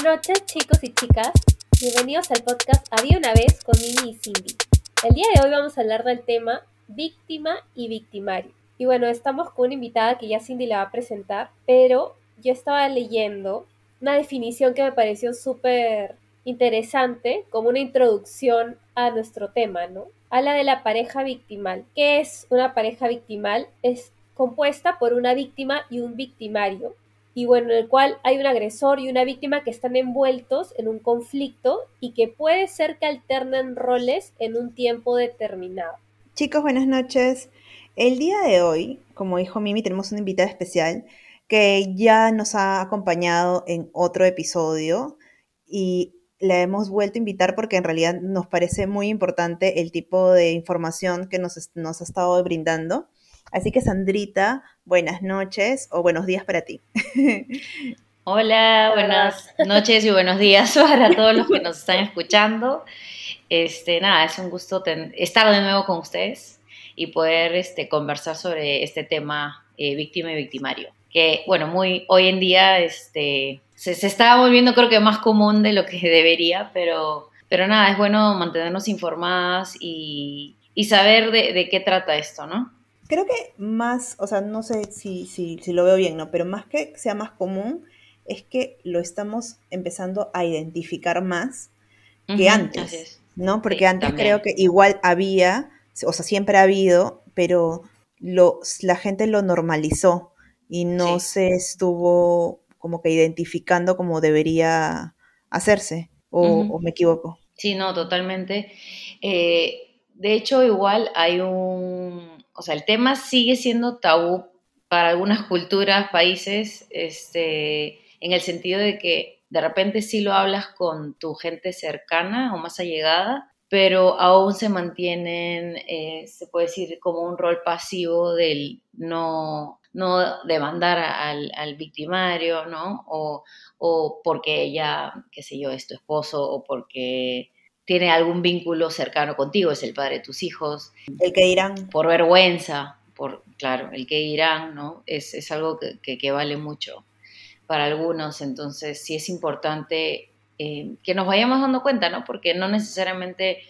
Buenas noches chicos y chicas, bienvenidos al podcast Había una vez con Mimi y Cindy. El día de hoy vamos a hablar del tema víctima y victimario. Y bueno, estamos con una invitada que ya Cindy la va a presentar, pero yo estaba leyendo una definición que me pareció súper interesante como una introducción a nuestro tema, ¿no? Habla de la pareja victimal. ¿Qué es una pareja victimal? Es compuesta por una víctima y un victimario, y bueno, en el cual hay un agresor y una víctima que están envueltos en un conflicto y que puede ser que alternen roles en un tiempo determinado. Chicos, buenas noches. El día de hoy, como dijo Mimi, tenemos una invitada especial que ya nos ha acompañado en otro episodio y la hemos vuelto a invitar porque en realidad nos parece muy importante el tipo de información que nos, nos ha estado brindando. Así que Sandrita, buenas noches o buenos días para ti. Hola, buenas noches y buenos días para todos los que nos están escuchando. Este, nada, es un gusto estar de nuevo con ustedes y poder este, conversar sobre este tema eh, víctima y victimario. Que, bueno, muy hoy en día este, se, está volviendo creo que más común de lo que debería, pero, pero nada, es bueno mantenernos informadas y, y saber de, de qué trata esto, ¿no? Creo que más, o sea, no sé si, si, si lo veo bien, ¿no? Pero más que sea más común, es que lo estamos empezando a identificar más que antes, ¿no? Porque antes creo que igual había, o sea, siempre ha habido, pero lo, la gente lo normalizó y no se estuvo como que identificando como debería hacerse, o, me equivoco. Sí, no, totalmente. Eh, de hecho, igual hay un o sea, el tema sigue siendo tabú para algunas culturas, países, este, en el sentido de que de repente sí lo hablas con tu gente cercana o más allegada, pero aún se mantienen, eh, se puede decir, como un rol pasivo del no, no demandar al, al victimario, ¿no? O, o porque ella, qué sé yo, es tu esposo, o porque tiene algún vínculo cercano contigo, es el padre de tus hijos. El que dirán. Por vergüenza, por, claro, el que dirán, ¿no? Es, es algo que, que, vale mucho para algunos, entonces sí es importante eh, que nos vayamos dando cuenta, ¿no? Porque no necesariamente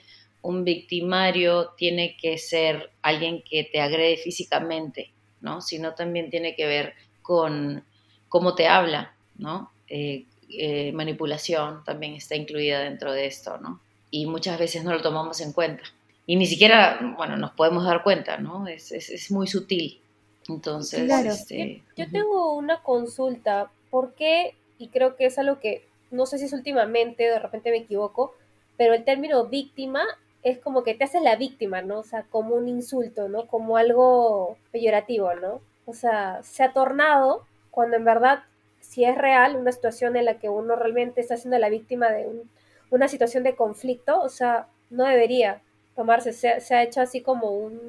un victimario tiene que ser alguien que te agrede físicamente, ¿no? Sino también tiene que ver con cómo te habla, ¿no? Eh, eh, manipulación también está incluida dentro de esto, ¿no? Y muchas veces no lo tomamos en cuenta. Y ni siquiera, bueno, nos podemos dar cuenta, ¿no? Es, es, es muy sutil. Entonces, claro. Este, yo, tengo una consulta, ¿por qué? Y creo que es algo que, no sé si es últimamente, de repente me equivoco, pero el término víctima es como que te haces la víctima, ¿no? O sea, como un insulto, ¿no? Como algo peyorativo, ¿no? O sea, se ha tornado cuando en verdad, si es real, una situación en la que uno realmente está siendo la víctima de un una situación de conflicto, o sea, no debería tomarse, se, ha hecho así como un,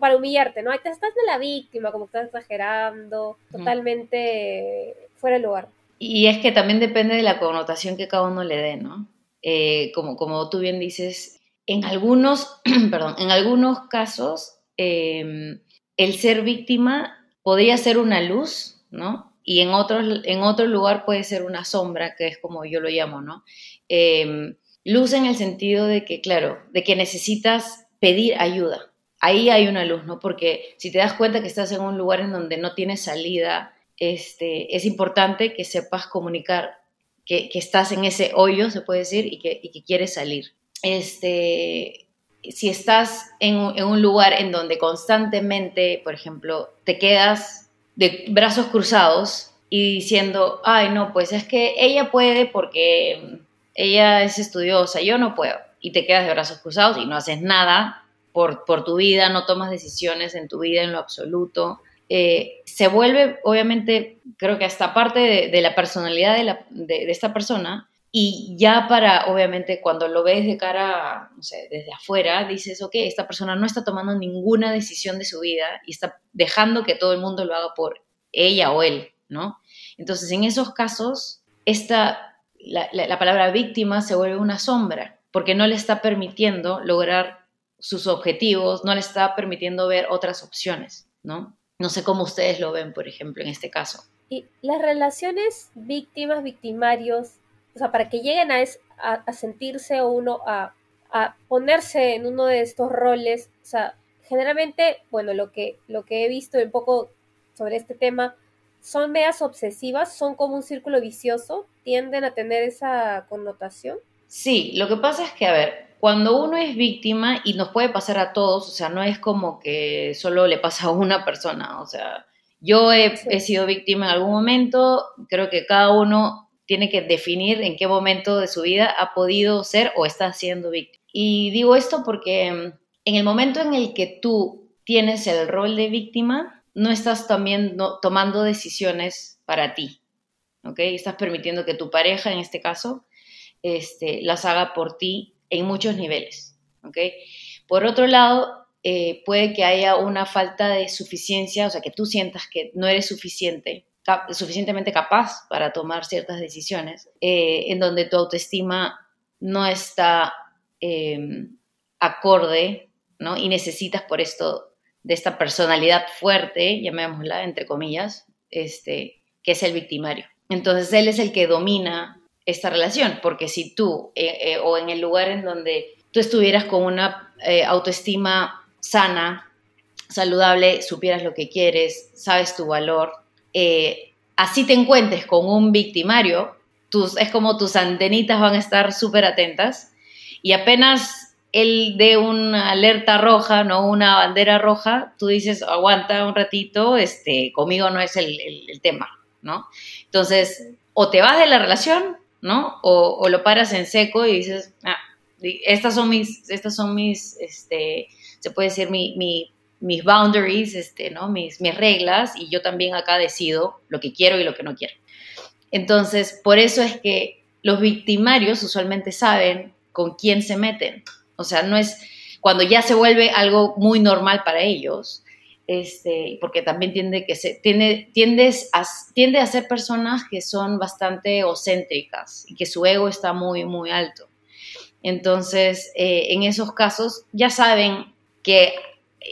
para humillarte, ¿no? Ahí te estás de la víctima, como que estás exagerando, totalmente fuera de lugar. Y es que también depende de la connotación que cada uno le dé, ¿no? Eh, como, como tú bien dices, en algunos, perdón, en algunos casos, em, el ser víctima podría ser una luz, ¿no? Y en, otros, en otro lugar puede ser una sombra, que es como yo lo llamo, ¿no? Em, luz en el sentido de que, claro, de que necesitas pedir ayuda. Ahí hay una luz, ¿no? Porque si te das cuenta que estás en un lugar en donde no tienes salida, este, es importante que sepas comunicar que, que estás en ese hoyo, se puede decir, y que, y que quieres salir. Este, si estás en, en un lugar en donde constantemente, por ejemplo, te quedas de brazos cruzados y diciendo, ay, no, pues es que ella puede porque ella es estudiosa, yo no puedo. Y te quedas de brazos cruzados y no haces nada por, por tu vida, no tomas decisiones en tu vida en lo absoluto. Eh, se vuelve, obviamente, creo que hasta parte de, la personalidad de, la, de, esta persona, y ya para, obviamente, cuando lo ves de cara, no sé, desde afuera, dices, ok, esta persona no está tomando ninguna decisión de su vida y está dejando que todo el mundo lo haga por ella o él, ¿no? Entonces, en esos casos, esta, la, la, palabra víctima se vuelve una sombra, porque no le está permitiendo lograr sus objetivos, no le está permitiendo ver otras opciones, ¿no? No sé cómo ustedes lo ven, por ejemplo, en este caso. Y las relaciones víctimas, victimarios, o sea, para que lleguen a, a, sentirse uno, a, a, ponerse en uno de estos roles, o sea, generalmente, bueno, lo que, lo que he visto un poco sobre este tema, son medias obsesivas, son como un círculo vicioso, tienden a tener esa connotación. Sí, lo que pasa es que, a ver, cuando uno es víctima, y nos puede pasar a todos, o sea, no es como que solo le pasa a una persona, o sea, yo he, he sido víctima en algún momento, creo que cada uno tiene que definir en qué momento de su vida ha podido ser o está siendo víctima. Y digo esto porque mm, en el momento en el que tú tienes el rol de víctima, no estás también tomando decisiones para ti, ¿ok? Estás permitiendo que tu pareja, en este caso, este, las haga por ti en muchos niveles, ¿ok? Por otro lado, eh, puede que haya una falta de suficiencia, o sea, que tú sientas que no eres suficiente suficientemente capaz para tomar ciertas decisiones, eh, en donde tu autoestima no está em, acorde, ¿no? Y necesitas por esto de esta personalidad fuerte, llamémosla, entre comillas, este, que es el victimario. Entonces él es el que domina esta relación, porque si tú, eh, eh, o en el lugar en donde tú estuvieras con una autoestima sana, saludable, supieras lo que quieres, sabes tu valor, eh, así te encuentres con un victimario, tus, es como tus antenitas van a estar súper atentas y apenas él dé una alerta roja, no una bandera roja, tú dices, aguanta un ratito, este, conmigo no es el, tema, ¿no? Entonces, o te vas de la relación, ¿no? O, lo paras en seco y dices, ah, estas son mis, estas son mis, este, se puede decir, mi, mi mis boundaries, este, ¿no? mis, mis reglas, y yo también acá decido lo que quiero y lo que no quiero. Entonces, por eso es que los victimarios usualmente saben con quién se meten. O sea, no es cuando ya se vuelve algo muy normal para ellos, este, porque también tiende, que se, tiende, tiendes a, tiende a ser personas que son bastante egocéntricas y que su ego está muy, muy alto. Entonces, eh, en esos casos ya saben que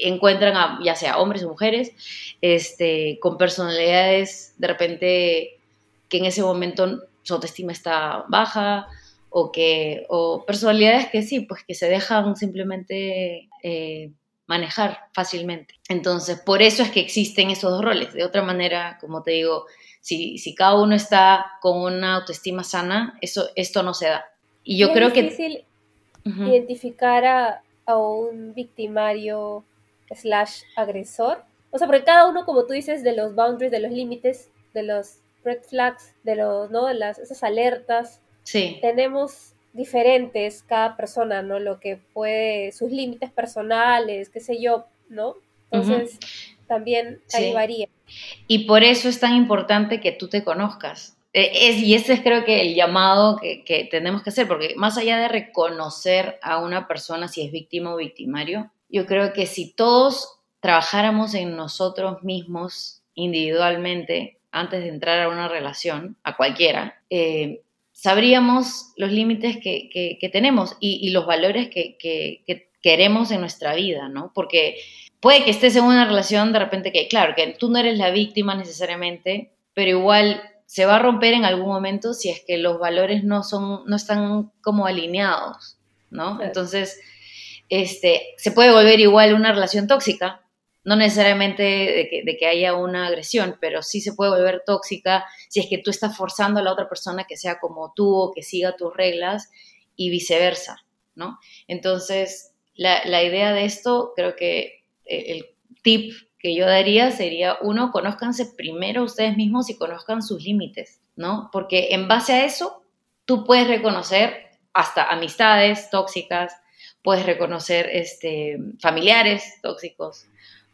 encuentran a ya sea hombres o mujeres este, con personalidades de repente que en ese momento su autoestima está baja o que o personalidades que sí pues que se dejan simplemente eh, manejar fácilmente. Entonces por eso es que existen esos dos roles. De otra manera como te digo si, si cada uno está con una autoestima sana eso esto no se da. Y yo creo que es difícil identificar a, a un victimario slash agresor. O sea, porque cada uno, como tú dices, de los boundaries, de los límites, de los red flags, de los, ¿no? De las, esas alertas. Sí. Tenemos diferentes cada persona, ¿no? Lo que puede, sus límites personales, qué sé yo, ¿no? Entonces, también ahí varía. Y por eso es tan importante que tú te conozcas. E, es, y ese es creo que el llamado que, que tenemos que hacer, porque más allá de reconocer a una persona si es víctima o victimario, yo creo que si todos trabajáramos en nosotros mismos individualmente antes de entrar a una relación, a cualquiera, eh, sabríamos los límites que, tenemos y, los valores que, queremos en nuestra vida, ¿no? Porque puede que estés en una relación de repente que, claro, que tú no eres la víctima necesariamente, pero igual se va a romper en algún momento si es que los valores no son, no están como alineados, ¿no? Entonces, este, se puede volver igual una relación tóxica, no necesariamente de que, haya una agresión, pero sí se puede volver tóxica si es que tú estás forzando a la otra persona que sea como tú o que siga tus reglas y viceversa, ¿no? Entonces, la, idea de esto, creo que eh, el tip que yo daría sería, uno, conózcanse primero ustedes mismos y conozcan sus límites, ¿no? Porque en base a eso, tú puedes reconocer hasta amistades tóxicas, puedes reconocer este, familiares tóxicos,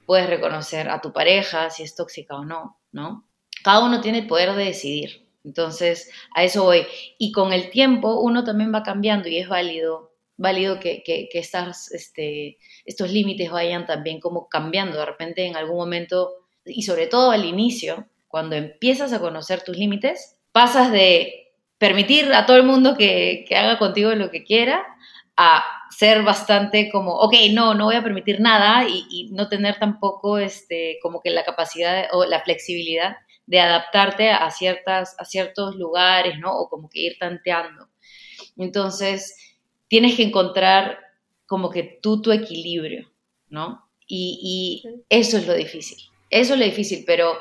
puedes reconocer a tu pareja si es tóxica o no, ¿no? Cada uno tiene el poder de decidir. Entonces, a eso voy. Y con el tiempo uno también va cambiando y es válido, válido que, que, este, estos límites vayan también como cambiando. De repente en algún momento, y sobre todo al inicio, cuando empiezas a conocer tus límites, pasas de permitir a todo el mundo que, que haga contigo lo que quiera a ser bastante como, ok, no, no voy a permitir nada y, no tener tampoco este, como que la capacidad o la flexibilidad de adaptarte a, ciertas, a ciertos lugares, ¿no? O como que ir tanteando. Entonces, tienes que encontrar como que tú tu equilibrio, ¿no? Y, eso es lo difícil. Eso es lo difícil, pero,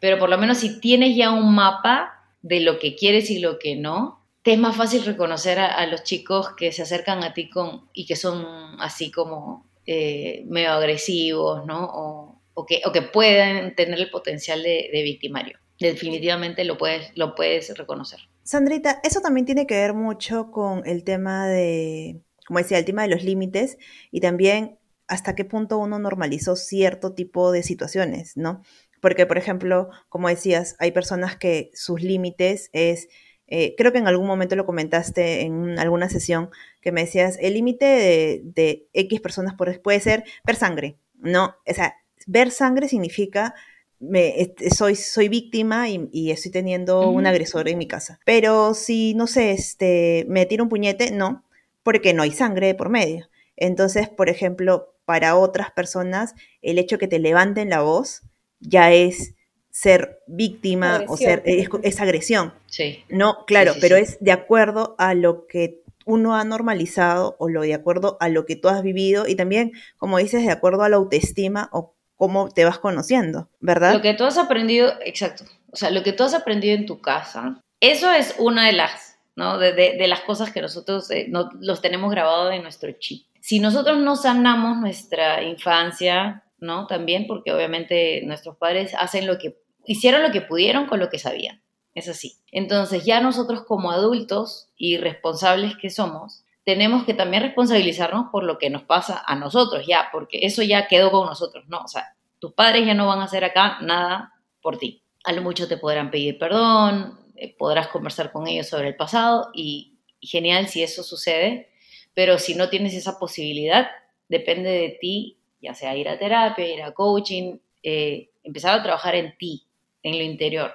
pero por lo menos si tienes ya un mapa de lo que quieres y lo que no, te es más fácil reconocer a, los chicos que se acercan a ti con, y que son así como eh, medio agresivos, ¿no? O, que, o que pueden tener el potencial de, de victimario. Definitivamente lo puedes, lo puedes reconocer. Sandrita, eso también tiene que ver mucho con el tema de, como decía, el tema de los límites y también hasta qué punto uno normalizó cierto tipo de situaciones, ¿no? Porque, por ejemplo, como decías, hay personas que sus límites es, eh, creo que en algún momento lo comentaste en alguna sesión, que me decías, el límite de, X personas puede ser ver sangre, ¿no? O sea, ver sangre significa me, soy, soy víctima y, estoy teniendo un agresor en mi casa. Pero si, no sé, este, me tiro un puñete, no, porque no hay sangre por medio. Entonces, por ejemplo, para otras personas el hecho que te levanten la voz ya es ser víctima o ser es, agresión. Sí. No, claro, pero es de acuerdo a lo que uno ha normalizado o lo de acuerdo a lo que tú has vivido y también, como dices, de acuerdo a la autoestima o cómo te vas conociendo, ¿verdad? Lo que tú has aprendido, exacto. O sea, lo que tú has aprendido en tu casa, eso es una de las, ¿no? De, las cosas que nosotros eh, no, los tenemos grabados en nuestro chip si nosotros no sanamos nuestra infancia, ¿no? También porque obviamente nuestros padres hacen lo que, hicieron lo que pudieron con lo que sabían. Es así. Entonces ya nosotros como adultos y responsables que somos, tenemos que también responsabilizarnos por lo que nos pasa a nosotros ya, porque eso ya quedó con nosotros, ¿no? O sea, tus padres ya no van a hacer acá nada por ti. A lo mucho te podrán pedir perdón, eh, podrás conversar con ellos sobre el pasado y genial si eso sucede, pero si no tienes esa posibilidad, depende de ti, ya sea ir a terapia, ir a coaching, eh, empezar a trabajar en ti, en lo interior.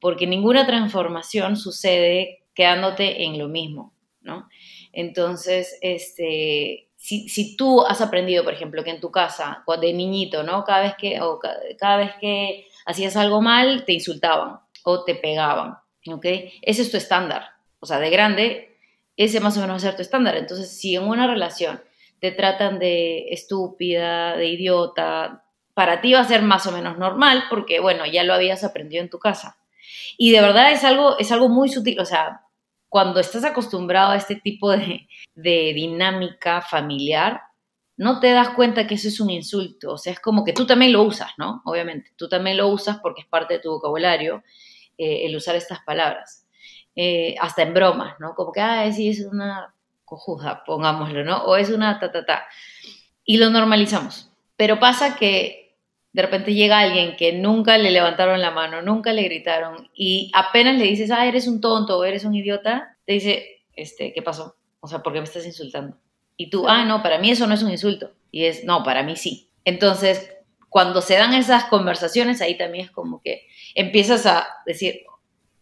Porque ninguna transformación sucede quedándote en lo mismo, ¿no? Entonces, este, si, tú has aprendido, por ejemplo, que en tu casa, de niñito, ¿no? Cada vez que, o cada vez que hacías algo mal, te insultaban o te pegaban, ¿ok? Ese es tu estándar. O sea, de grande ese más o menos va a ser tu estándar. Entonces, si en una relación te tratan de estúpida, de idiota, para ti va a ser más o menos normal porque, bueno, ya lo habías aprendido en tu casa. Y de verdad es algo, es algo muy sutil, o sea, cuando estás acostumbrado a este tipo de, dinámica familiar, no te das cuenta que eso es un insulto, o sea, es como que tú también lo usas, ¿no? Obviamente, tú también lo usas porque es parte de tu vocabulario eh, el usar estas palabras. Eh, hasta en bromas, ¿no? Como que, ah, sí, es una cojuda, pongámoslo, ¿no? O es una ta, ta, ta. Y lo normalizamos. Pero pasa que de repente llega alguien que nunca le levantaron la mano, nunca le gritaron, y apenas le dices, ah, eres un tonto o eres un idiota, te dice, este, ¿qué pasó? O sea, ¿por qué me estás insultando? Y tú, ah, no, para mí eso no es un insulto. Y es, no, para mí sí. Entonces, cuando se dan esas conversaciones, ahí también es como que empiezas a decir,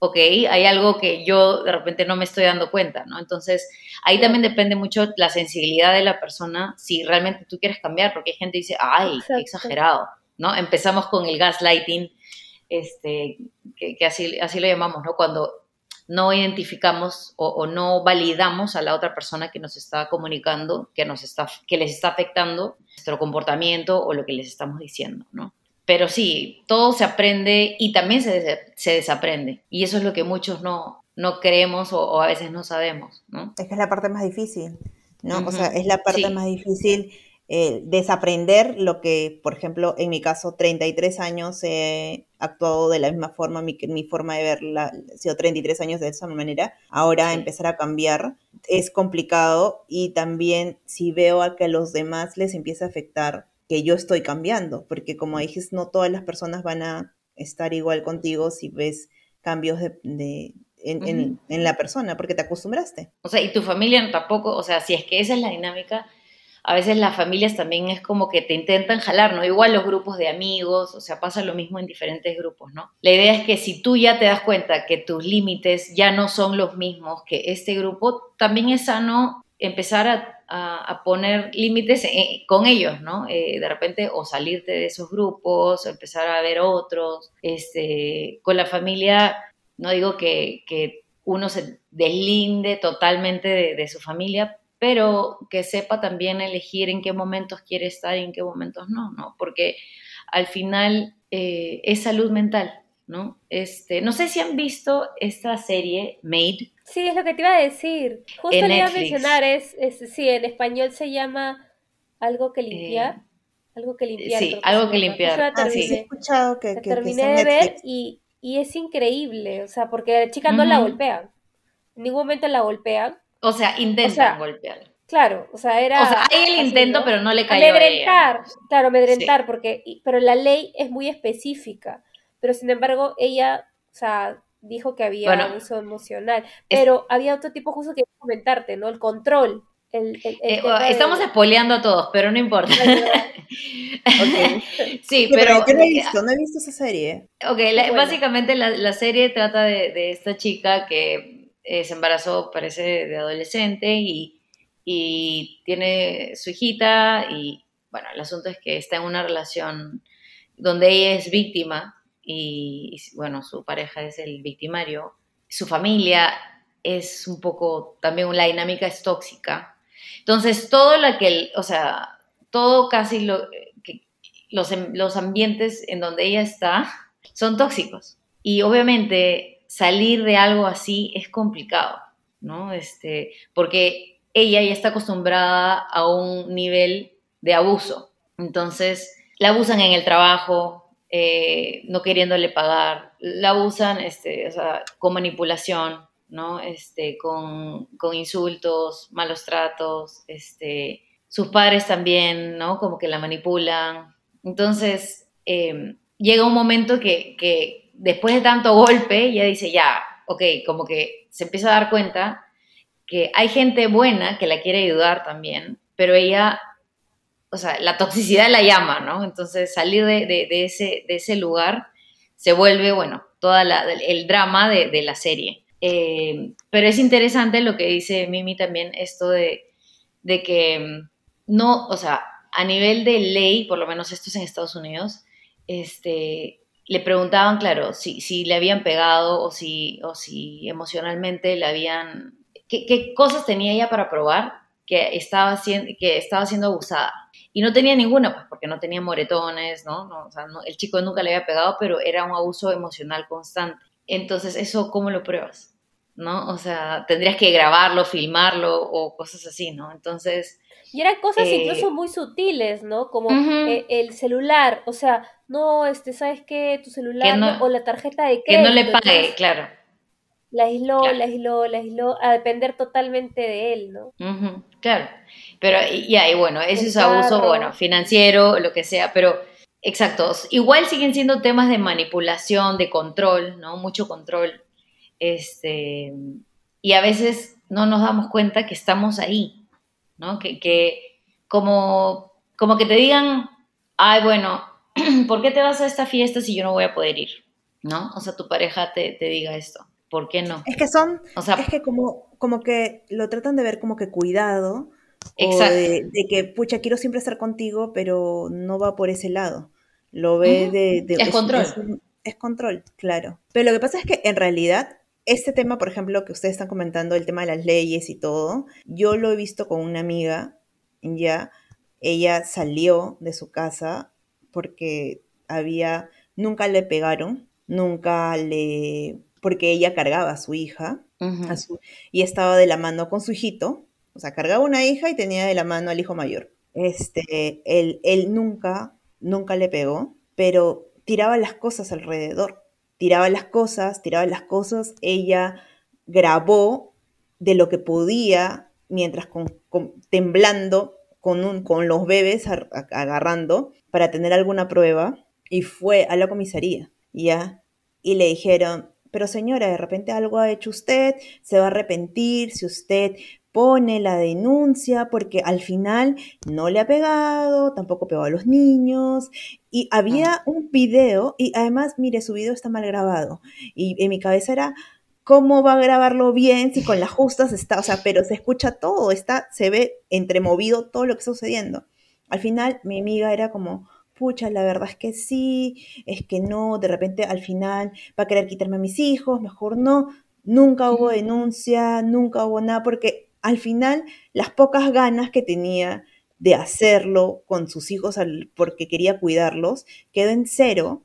ok, hay algo que yo de repente no me estoy dando cuenta, ¿no? Entonces, ahí también depende mucho la sensibilidad de la persona, si realmente tú quieres cambiar, porque hay gente que dice, ay, qué exagerado, ¿no? Empezamos con el gaslighting, este, que, así, así lo llamamos, ¿no? Cuando no identificamos o, o, no validamos a la otra persona que nos está comunicando, que, nos está, que les está afectando nuestro comportamiento o lo que les estamos diciendo, ¿no? Pero sí, todo se aprende y también se, se desaprende. Y eso es lo que muchos no, no creemos o, a veces no sabemos, ¿no? Es que es la parte más difícil, ¿no? O sea, es la parte más difícil eh, desaprender lo que, por ejemplo, en mi caso, 33 años he actuado de la misma forma, mi, mi forma de verla ha sido 33 años de esa manera. Ahora empezar a cambiar es complicado y también si veo a que a los demás les empieza a afectar que yo estoy cambiando, porque como dices, no todas las personas van a estar igual contigo si ves cambios de, en, la persona, porque te acostumbraste. O sea, y tu familia tampoco, o sea, si es que esa es la dinámica, a veces las familias también es como que te intentan jalar, ¿no? Igual los grupos de amigos, o sea, pasa lo mismo en diferentes grupos, ¿no? La idea es que si tú ya te das cuenta que tus límites ya no son los mismos que este grupo, también es sano empezar a, poner límites eh, con ellos, ¿no? Eh, de repente, o salirte de esos grupos, o empezar a ver otros. Este, con la familia, no digo que, uno se deslinde totalmente de, su familia, pero que sepa también elegir en qué momentos quiere estar y en qué momentos no, ¿no? Porque al final eh, es salud mental, ¿no? Este, no sé si han visto esta serie Made. Sí, es lo que te iba a decir. Justo le iba a mencionar, es, sí, en español se llama Algo que limpiar. Eh, algo que limpiar. Sí, algo que limpiar. Ah, sí, he escuchado que, terminé de ver y, es increíble, o sea, porque la chica no la golpean. En ningún momento la golpean. O sea, intentan golpear. Claro, o sea, era... O sea, hay el intento, pero no le cayó amedrentar, a ella. Claro, amedrentar, porque... Pero la ley es muy específica. Pero, sin embargo, ella, o sea, dijo que había abuso emocional. Pero había otro tipo justo que comentarte, ¿no? El control. El, eh, estamos espoleando a todos, pero no importa. sí, pero, yo no he visto, no he visto esa serie. Ok, básicamente la, serie trata de, esta chica que eh, se embarazó, parece, de adolescente y y tiene su hijita y bueno, el asunto es que está en una relación donde ella es víctima y, bueno, su pareja es el victimario. Su familia es un poco, también la dinámica es tóxica. Entonces, todo lo que, o sea, todo casi lo, que, los, los ambientes en donde ella está son tóxicos. Y obviamente salir de algo así es complicado, ¿no? Este, porque ella ya está acostumbrada a un nivel de abuso. Entonces, la abusan en el trabajo, eh, no queriéndole pagar, la abusan este, con manipulación, ¿no? Este, con, insultos, malos tratos, este, sus padres también, ¿no? Como que la manipulan. Entonces, em, llega un momento que, que después de tanto golpe, ella dice, ya, ok, como que se empieza a dar cuenta que hay gente buena que la quiere ayudar también, pero ella, o sea, la toxicidad la llama, ¿no? Entonces salir de, ese, lugar se vuelve, bueno, todo el drama de, la serie. Eh, pero es interesante lo que dice Mimi también, esto de, que mm, no, o sea, a nivel de ley, por lo menos esto es en Estados Unidos, este, le preguntaban, claro, si, le habían pegado o si, o si emocionalmente le habían qué, cosas tenía ella para probar que estaba, que estaba siendo abusada. Y no tenía ninguna, pues porque no tenía moretones, ¿no? o sea, el chico nunca le había pegado, pero era un abuso emocional constante. Entonces, ¿eso cómo lo pruebas? ¿No? O sea, tendrías que grabarlo, filmarlo o cosas así, ¿no? Entonces... Y eran cosas eh, incluso muy sutiles, ¿no? Como eh, el celular, o sea, no, este, ¿sabes qué? Tu celular o la tarjeta de crédito. Que no le pague, claro la aisló, la aisló, la aisló, a depender totalmente de él, ¿no? claro, pero ya, y bueno, ese es abuso, bueno, financiero, lo que sea, pero exacto, igual siguen siendo temas de manipulación, de control, ¿no? Mucho control, este, y a veces no nos damos cuenta que estamos ahí, ¿no? Que, que como, como que te digan, ay, bueno, ¿por qué te vas a esta fiesta si yo no voy a poder ir? ¿No? O sea, tu pareja te, te diga esto. ¿Por qué no? Es que son, o sea, es que como, como que lo tratan de ver como que cuidado, exacto. de, que, pucha, quiero siempre estar contigo, pero no va por ese lado. Lo ve de, Es, control. Es, control, claro. Pero lo que pasa es que en realidad, este tema, por ejemplo, que ustedes están comentando, el tema de las leyes y todo, yo lo he visto con una amiga, ya, ella salió de su casa porque había, nunca le pegaron, nunca le porque ella cargaba a su hija y estaba de la mano con su hijito, o sea, cargaba una hija y tenía de la mano al hijo mayor. Este, él, él nunca, nunca le pegó, pero tiraba las cosas alrededor, tiraba las cosas, tiraba las cosas, ella grabó de lo que podía mientras con, temblando con, un, con los bebés agarrando para tener alguna prueba y fue a la comisaría, ¿ya? Y le dijeron, pero señora, de repente algo ha hecho usted, se va a arrepentir si usted pone la denuncia porque al final no le ha pegado, tampoco pegó a los niños y había un video y además, mire, su video está mal grabado y en mi cabeza era, ¿cómo va a grabarlo bien si con las justas está, o sea, pero se escucha todo, está, se ve entremovido todo lo que está sucediendo. Al final, mi amiga era como, pucha, la verdad es que sí, es que no, de repente al final va a querer quitarme a mis hijos, mejor no. Nunca hubo denuncia, nunca hubo nada, porque al final las pocas ganas que tenía de hacerlo con sus hijos porque quería cuidarlos quedó en cero,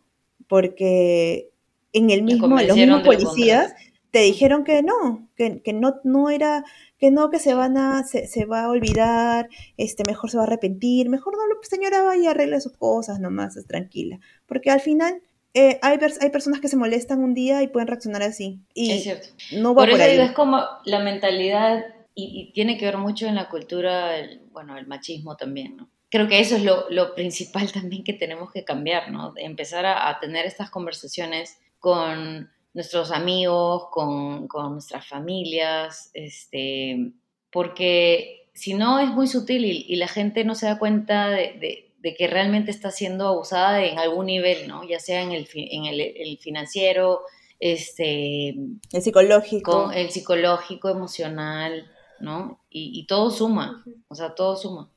porque en el mismo, los mismos policías te dijeron que no, que, no, no era, que no, que se van a, se, va a olvidar, este, mejor se va a arrepentir, mejor no, señora vaya y arregle sus cosas nomás, es tranquila. Porque al final eh, hay, hay personas que se molestan un día y pueden reaccionar así. Y es cierto. No por, eso es como la mentalidad, y, tiene que ver mucho en la cultura, el, bueno, el machismo también, ¿no? Creo que eso es lo, lo principal también que tenemos que cambiar, ¿no? Empezar a, a tener estas conversaciones con nuestros amigos, con, nuestras familias, este, porque si no es muy sutil y, la gente no se da cuenta de, que realmente está siendo abusada en algún nivel, ¿no? Ya sea en el, en el, financiero, este, el psicológico. el psicológico, emocional, ¿no? Y, todo suma, o sea, todo suma.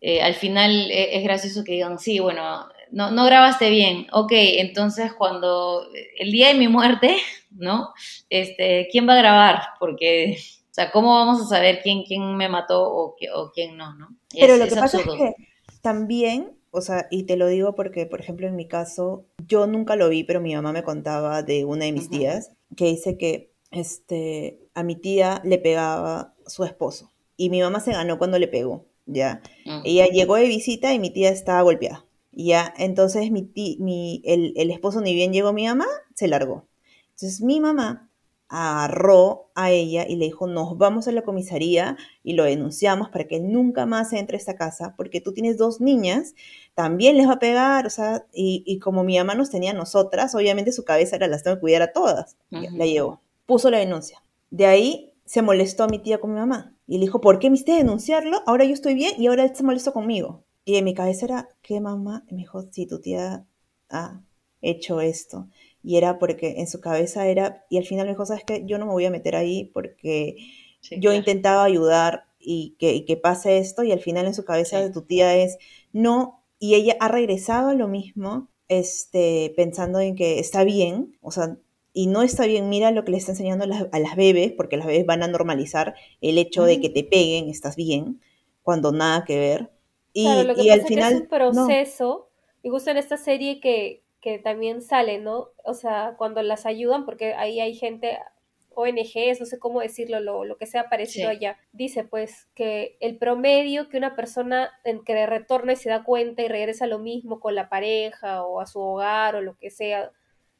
Eh, al final e, es gracioso que digan, sí, bueno, no, no grabaste bien. Ok, entonces cuando el día de mi muerte, ¿no? Este, ¿quién va a grabar? Porque, o sea, ¿cómo vamos a saber quién, quién me mató o, o quién no, ¿no? Pero lo que pasa es que también, o sea, y te lo digo porque, por ejemplo, en mi caso, yo nunca lo vi, pero mi mamá me contaba de una de mis tías que dice que este, a mi tía le pegaba su esposo y mi mamá se ganó cuando le pegó, ¿ya? Mm. Ella llegó de visita y mi tía estaba golpeada. Ya, entonces mi, mi el, el, esposo ni bien llegó mi mamá, se largó. Entonces mi mamá agarró a ella y le dijo, nos vamos a la comisaría y lo denunciamos para que nunca más entre a esta casa, porque tú tienes dos niñas, también les va a pegar, o sea, y, y como mi mamá nos tenía a nosotras, obviamente su cabeza era las tengo que cuidar a todas. La llevó, puso la denuncia. De ahí se molestó a mi tía con mi mamá y le dijo, ¿por qué me hiciste denunciarlo? Ahora yo estoy bien y ahora él se molestó conmigo. Y en mi cabeza era, ¿qué mamá? Y me dijo, si tu tía ha hecho esto. Y era porque en su cabeza era, y al final me dijo, ¿sabes qué? Yo no me voy a meter ahí porque yo intentaba ayudar y que, que, pase esto y al final en su cabeza de tu tía es, no, y ella ha regresado a lo mismo, este, pensando en que está bien, o sea, y no está bien, mira lo que le está enseñando a las, a bebés, porque las bebés van a normalizar el hecho de que te peguen, estás bien, cuando nada que ver. Y, lo que al final. es un proceso, y justo en esta serie que, que también sale, ¿no? O sea, cuando las ayudan, porque ahí hay gente, ONGs, no sé cómo decirlo, lo, lo que sea parecido allá, dice pues que el promedio que una persona en que retorna y se da cuenta y regresa a lo mismo con la pareja o a su hogar o lo que sea,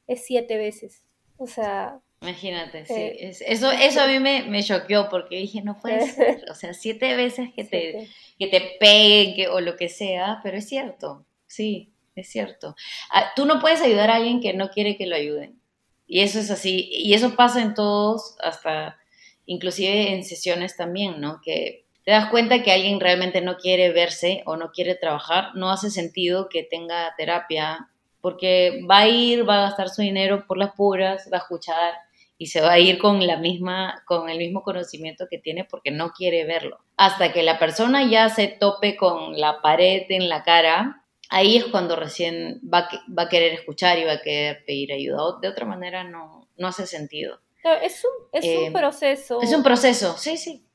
es siete veces. O sea, Imagínate, sí. Eh, eso, eso a mí me, me choqueó porque dije, no puede ser. O sea, siete veces que te, que te peguen o lo que sea, pero es cierto, sí, es cierto. Ah, tú no puedes ayudar a alguien que no quiere que lo ayuden. Y eso es así. Y eso pasa en todos, hasta inclusive en sesiones también, ¿no? Que te das cuenta que alguien realmente no quiere verse o no quiere trabajar, no hace sentido que tenga terapia porque va a ir, va a gastar su dinero por las puras, va a escuchar y se va a ir con la misma con el mismo conocimiento que tiene porque no quiere verlo. Hasta que la persona ya se tope con la pared en la cara, ahí es cuando recién va, va a querer escuchar y va a querer pedir ayuda. De otra manera no, no hace sentido. Es un, es un eh, proceso. Es un proceso, sí, sí.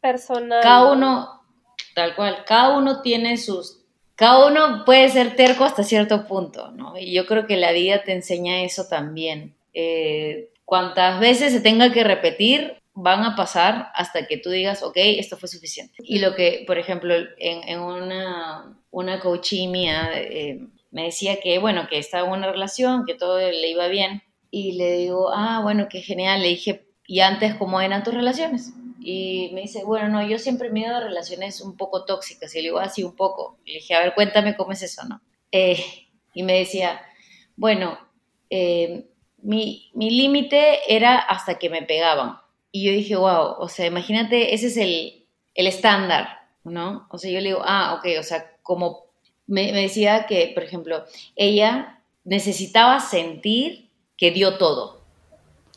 Personal. Cada uno, tal cual, cada uno tiene sus... Cada uno puede ser terco hasta cierto punto, ¿no? Y yo creo que la vida te enseña eso también. Eh, cuantas veces se tenga que repetir, van a pasar hasta que tú digas, ok, esto fue suficiente. Y lo que, por ejemplo, en, una, una mía eh, me decía que, bueno, que estaba en una relación, que todo le iba bien. Y le digo, ah, bueno, qué genial. Le dije, ¿y antes cómo eran tus relaciones? Y me dice, bueno, no, yo siempre me he ido a relaciones un poco tóxicas. Y le digo, así ah, un poco. le dije, a ver, cuéntame cómo es eso, ¿no? Eh, y me decía, bueno, eh, mi, mi límite era hasta que me pegaban. Y yo dije, wow, o sea, imagínate, ese es el, el estándar, ¿no? O sea, yo le digo, ah, ok, o sea, como me, me decía que, por ejemplo, ella necesitaba sentir que dio todo.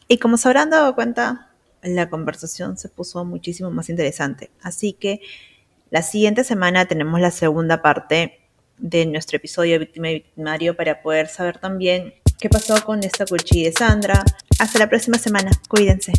Y como se habrán dado cuenta, la conversación se puso muchísimo más interesante. Así que la siguiente semana tenemos la segunda parte de nuestro episodio Víctima y Victimario para poder saber también qué pasó con esta cuchilla de Sandra. Hasta la próxima semana. Cuídense.